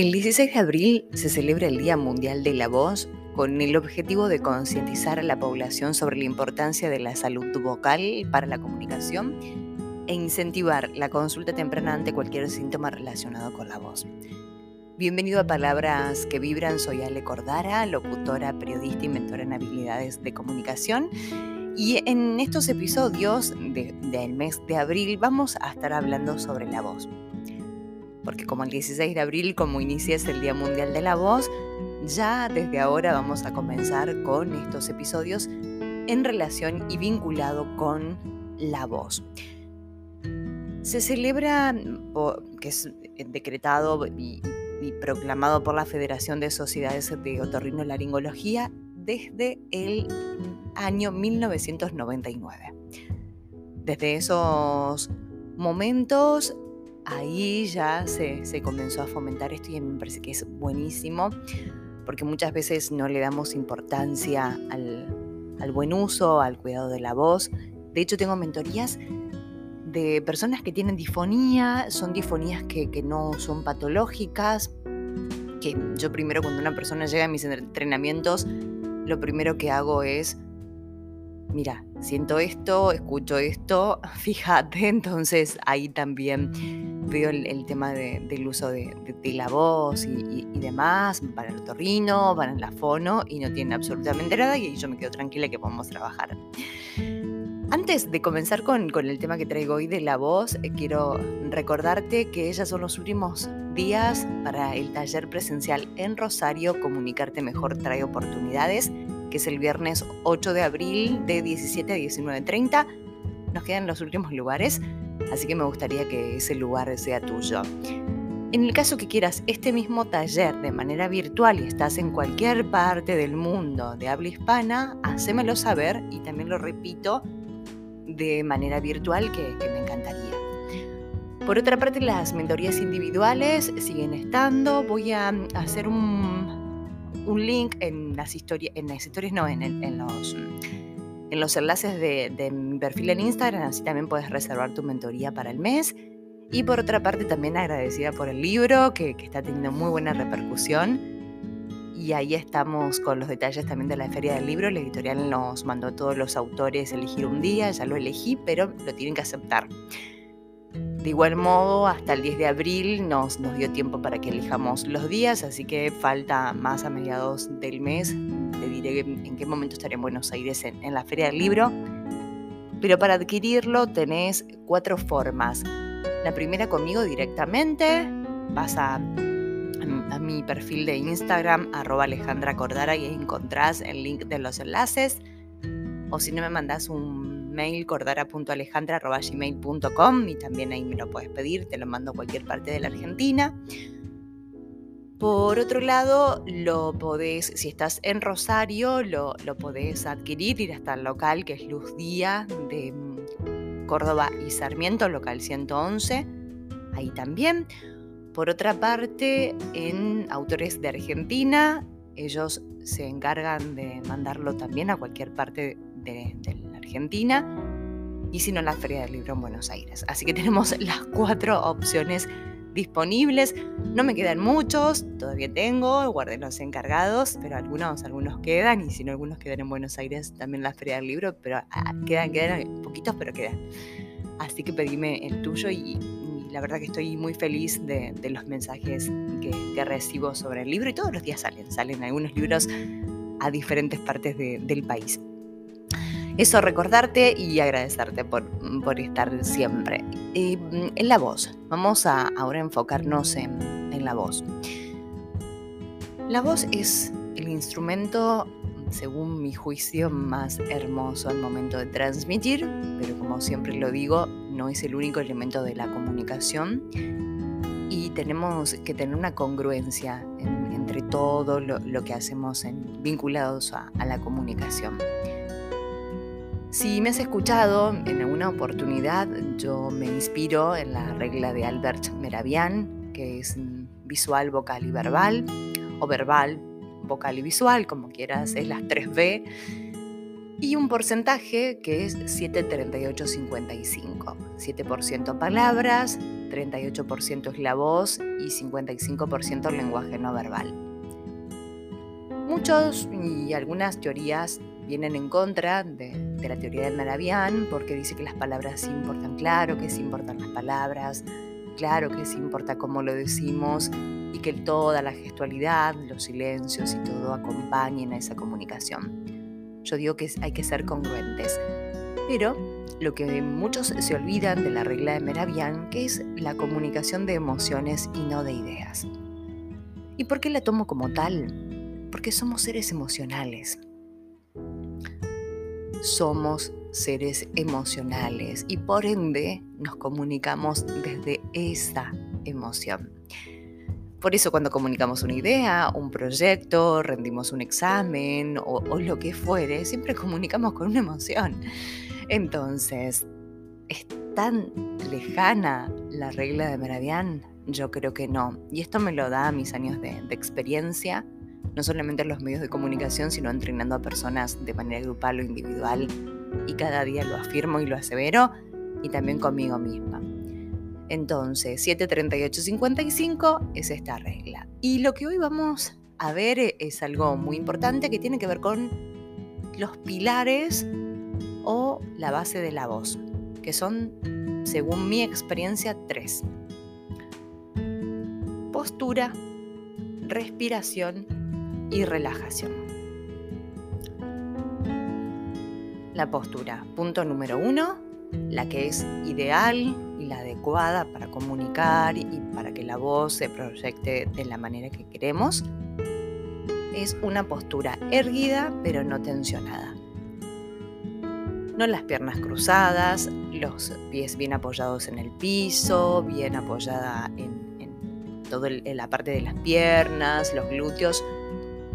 El 16 de abril se celebra el Día Mundial de la Voz con el objetivo de concientizar a la población sobre la importancia de la salud vocal para la comunicación e incentivar la consulta temprana ante cualquier síntoma relacionado con la voz. Bienvenido a Palabras que Vibran, soy Ale Cordara, locutora, periodista y mentora en habilidades de comunicación. Y en estos episodios del mes de abril vamos a estar hablando sobre la voz porque como el 16 de abril, como inicia el Día Mundial de la Voz, ya desde ahora vamos a comenzar con estos episodios en relación y vinculado con la voz. Se celebra, que es decretado y, proclamado por la Federación de Sociedades de Otorrinolaringología desde el año 1999. Desde esos momentos ahí ya se, comenzó a fomentar esto y me parece que es buenísimo, porque muchas veces no le damos importancia al, buen uso, al cuidado de la voz. De hecho, tengo mentorías de personas que tienen disfonía, son disfonías que, que, no son patológicas, que yo primero cuando una persona llega a mis entrenamientos, lo primero que hago es mira, siento esto, escucho esto, fíjate, entonces ahí también veo el, tema del uso de, la voz y, demás para el torrino, para la fono y no tiene absolutamente nada y yo me quedo tranquila que podemos trabajar. Antes de comenzar con, el tema que traigo hoy de la voz, eh, quiero recordarte que ya son los últimos días para el taller presencial en Rosario, Comunicarte Mejor trae oportunidades que es el viernes 8 de abril de 17 a 19.30. Nos quedan los últimos lugares, así que me gustaría que ese lugar sea tuyo. En el caso que quieras este mismo taller de manera virtual y estás en cualquier parte del mundo de habla hispana, hacémelo saber y también lo repito de manera virtual que, que me encantaría. Por otra parte, las mentorías individuales siguen estando. Voy a hacer un un link en las historias, en las historias no, en, en, los, en los enlaces de, mi perfil en Instagram, así también puedes reservar tu mentoría para el mes. Y por otra parte también agradecida por el libro, que, que está teniendo muy buena repercusión. Y ahí estamos con los detalles también de la Feria del Libro. La editorial nos mandó a todos los autores elegir un día, ya lo elegí, pero lo tienen que aceptar. De igual modo, hasta el 10 de abril nos, dio tiempo para que elijamos los días, así que falta más a mediados del mes. Te diré en qué momento estaré en Buenos Aires en, la Feria del Libro. Pero para adquirirlo tenés cuatro formas. La primera conmigo directamente, vas a, mi perfil de Instagram, arroba Alejandra Cordara, y encontrás el link de los enlaces. O si no me mandás un mail cordara.alejandra.gmail.com y también ahí me lo puedes pedir, te lo mando a cualquier parte de la Argentina. Por otro lado, lo podés, si estás en Rosario, lo, lo podés adquirir, ir hasta el local que es Luz Día de mm, Córdoba y Sarmiento, local 111, ahí también. Por otra parte, en Autores de Argentina, ellos se encargan de mandarlo también a cualquier parte de, del Argentina y si no la Feria del Libro en Buenos Aires. Así que tenemos las cuatro opciones disponibles. No me quedan muchos, todavía tengo, guardé los encargados, pero algunos, algunos quedan y si no algunos quedan en Buenos Aires también la Feria del Libro, pero ah, quedan, quedan poquitos, pero quedan. Así que pedime el tuyo y, la verdad que estoy muy feliz de, los mensajes que, recibo sobre el libro y todos los días salen, salen algunos libros a diferentes partes del país. Eso recordarte y agradecerte por, estar siempre. en la voz, vamos a ahora enfocarnos en, en la voz. La voz es el instrumento, según mi juicio, más hermoso al momento de transmitir, pero como siempre lo digo, no es el único elemento de la comunicación y tenemos que tener una congruencia entre todo lo, que hacemos en, vinculados a la comunicación. Si me has escuchado en alguna oportunidad, yo me inspiro en la regla de Albert Meravian, que es visual, vocal y verbal, o verbal, vocal y visual, como quieras, es las 3B. y un porcentaje que es 7,38,55. 7% palabras, 38% es la voz y 55% el lenguaje no verbal. Muchos y algunas teorías vienen en contra de, la teoría de Maravian porque dice que las palabras importan, claro que sí importan las palabras, claro que sí importa cómo lo decimos y que toda la gestualidad, los silencios y todo acompañen a esa comunicación. Yo digo que hay que ser congruentes, pero lo que muchos se olvidan de la regla de Meravian, que es la comunicación de emociones y no de ideas. ¿Y por qué la tomo como tal? Porque somos seres emocionales. Somos seres emocionales y por ende nos comunicamos desde esa emoción. Por eso cuando comunicamos una idea, un proyecto, rendimos un examen o, lo que fuere, siempre comunicamos con una emoción. Entonces, ¿es tan lejana la regla de Meravian? Yo creo que no. Y esto me lo da mis años de, experiencia, no solamente en los medios de comunicación, sino entrenando a personas de manera grupal o individual. Y cada día lo afirmo y lo asevero, y también conmigo misma. Entonces, 73855 es esta regla. Y lo que hoy vamos a ver es algo muy importante que tiene que ver con los pilares o la base de la voz, que son, según mi experiencia, tres. Postura, respiración y relajación. La postura, punto número uno, la que es ideal y la adecuada para comunicar y para que la voz se proyecte de la manera que queremos, es una postura erguida pero no tensionada no las piernas cruzadas, los pies bien apoyados en el piso, bien apoyada en, toda la parte de las piernas, los glúteos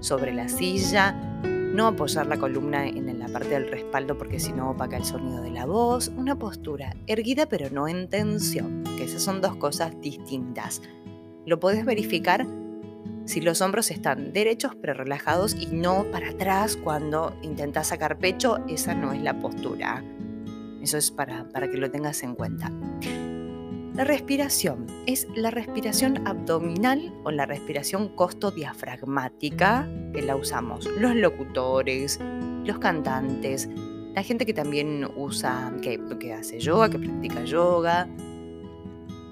sobre la silla, no apoyar la columna en la parte del respaldo porque si no opaca el sonido de la voz, una postura erguida pero no en tensión, que esas son dos cosas distintas. Lo puedes verificar si los hombros están derechos pero relajados y no para atrás cuando intentas sacar pecho, esa no es la postura. Eso es para, para que lo tengas en cuenta. La respiración es la respiración abdominal o la respiración costo-diafragmática que la usamos los locutores, los cantantes, la gente que también usa, que, hace yoga, que practica yoga,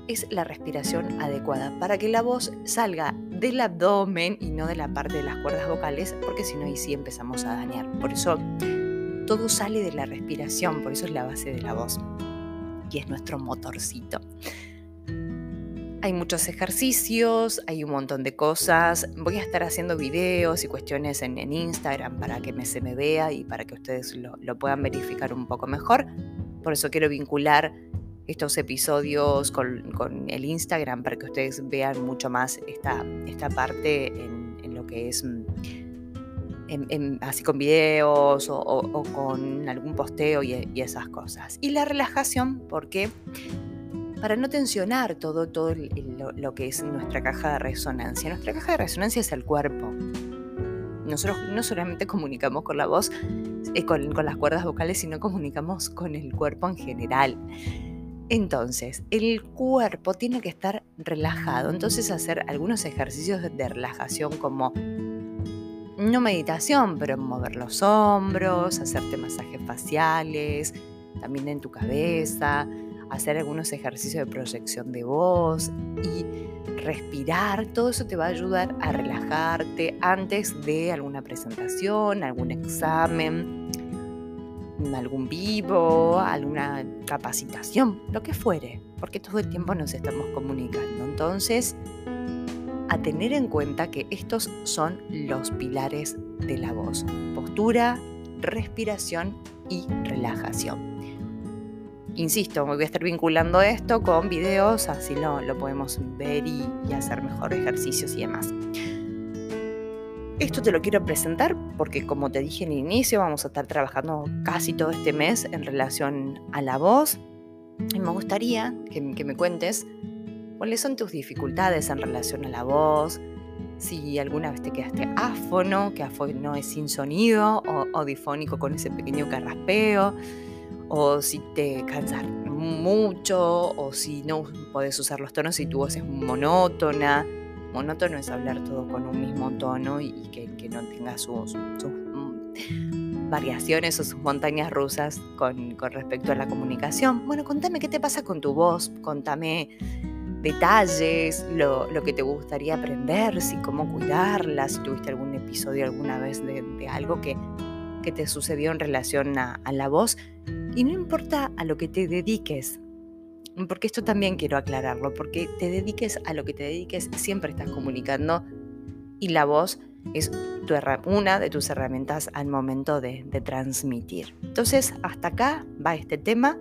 es la respiración adecuada para que la voz salga del abdomen y no de la parte de las cuerdas vocales, porque si no ahí sí empezamos a dañar. Por eso todo sale de la respiración, por eso es la base de la voz y es nuestro motorcito. Hay muchos ejercicios, hay un montón de cosas. Voy a estar haciendo videos y cuestiones en, Instagram para que me, se me vea y para que ustedes lo, lo puedan verificar un poco mejor. Por eso quiero vincular estos episodios con, el Instagram para que ustedes vean mucho más esta, esta parte en, lo que es mm, así con videos o, con algún posteo y, esas cosas. Y la relajación, porque para no tensionar todo, todo lo, que es nuestra caja de resonancia. Nuestra caja de resonancia es el cuerpo. Nosotros no solamente comunicamos con la voz, eh, con las cuerdas vocales, sino comunicamos con el cuerpo en general. Entonces, el cuerpo tiene que estar relajado. Entonces, hacer algunos ejercicios de relajación como, no meditación, pero mover los hombros, hacerte masajes faciales, también en tu cabeza, hacer algunos ejercicios de proyección de voz y respirar. Todo eso te va a ayudar a relajarte antes de alguna presentación, algún examen algún vivo, alguna capacitación, lo que fuere, porque todo el tiempo nos estamos comunicando. Entonces, a tener en cuenta que estos son los pilares de la voz. Postura, respiración y relajación. Insisto, voy a estar vinculando esto con videos, así lo, lo podemos ver y, y hacer mejor ejercicios y demás. Esto te lo quiero presentar porque como te dije en el inicio, vamos a estar trabajando casi todo este mes en relación a la voz. Y me gustaría que, me cuentes cuáles son tus dificultades en relación a la voz, si alguna vez te quedaste áfono, que áfono es sin sonido, o, difónico con ese pequeño carraspeo, o si te cansas mucho, o si no podés usar los tonos y tu voz es monótona. Monótono es hablar todo con un mismo tono y, que, no tenga sus, mm, variaciones o sus montañas rusas con, con respecto a la comunicación. Bueno, contame qué te pasa con tu voz, contame detalles, lo, que te gustaría aprender, si cómo cuidarla, si tuviste algún episodio alguna vez de, algo que, que, te sucedió en relación a, a la voz. Y no importa a lo que te dediques, porque esto también quiero aclararlo, porque te dediques a lo que te dediques, siempre estás comunicando y la voz es tu, una de tus herramientas al momento de, de transmitir. Entonces, hasta acá va este tema.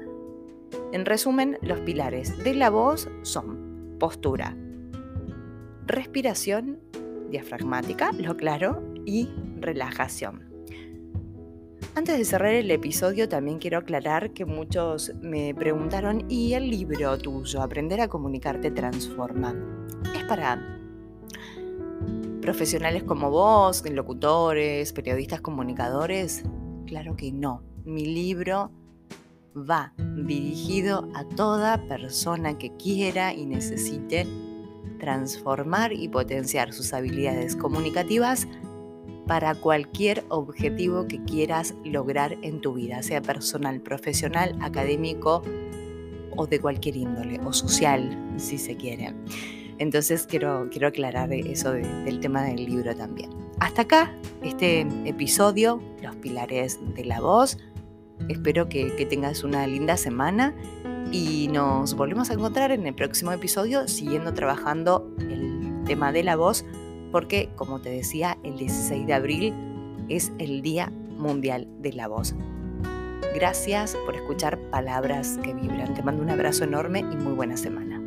En resumen, los pilares de la voz son postura, respiración diafragmática, lo claro, y relajación. Antes de cerrar el episodio también quiero aclarar que muchos me preguntaron, ¿y el libro tuyo, Aprender a comunicarte transforma? ¿Es para profesionales como vos, locutores, periodistas, comunicadores? Claro que no. Mi libro va dirigido a toda persona que quiera y necesite transformar y potenciar sus habilidades comunicativas para cualquier objetivo que quieras lograr en tu vida, sea personal, profesional, académico o de cualquier índole, o social, si se quiere. Entonces quiero, quiero aclarar eso del tema del libro también. Hasta acá este episodio, los pilares de la voz. Espero que, tengas una linda semana y nos volvemos a encontrar en el próximo episodio siguiendo trabajando el tema de la voz porque, como te decía, el 16 de abril es el Día Mundial de la Voz. Gracias por escuchar Palabras que Vibran. Te mando un abrazo enorme y muy buena semana.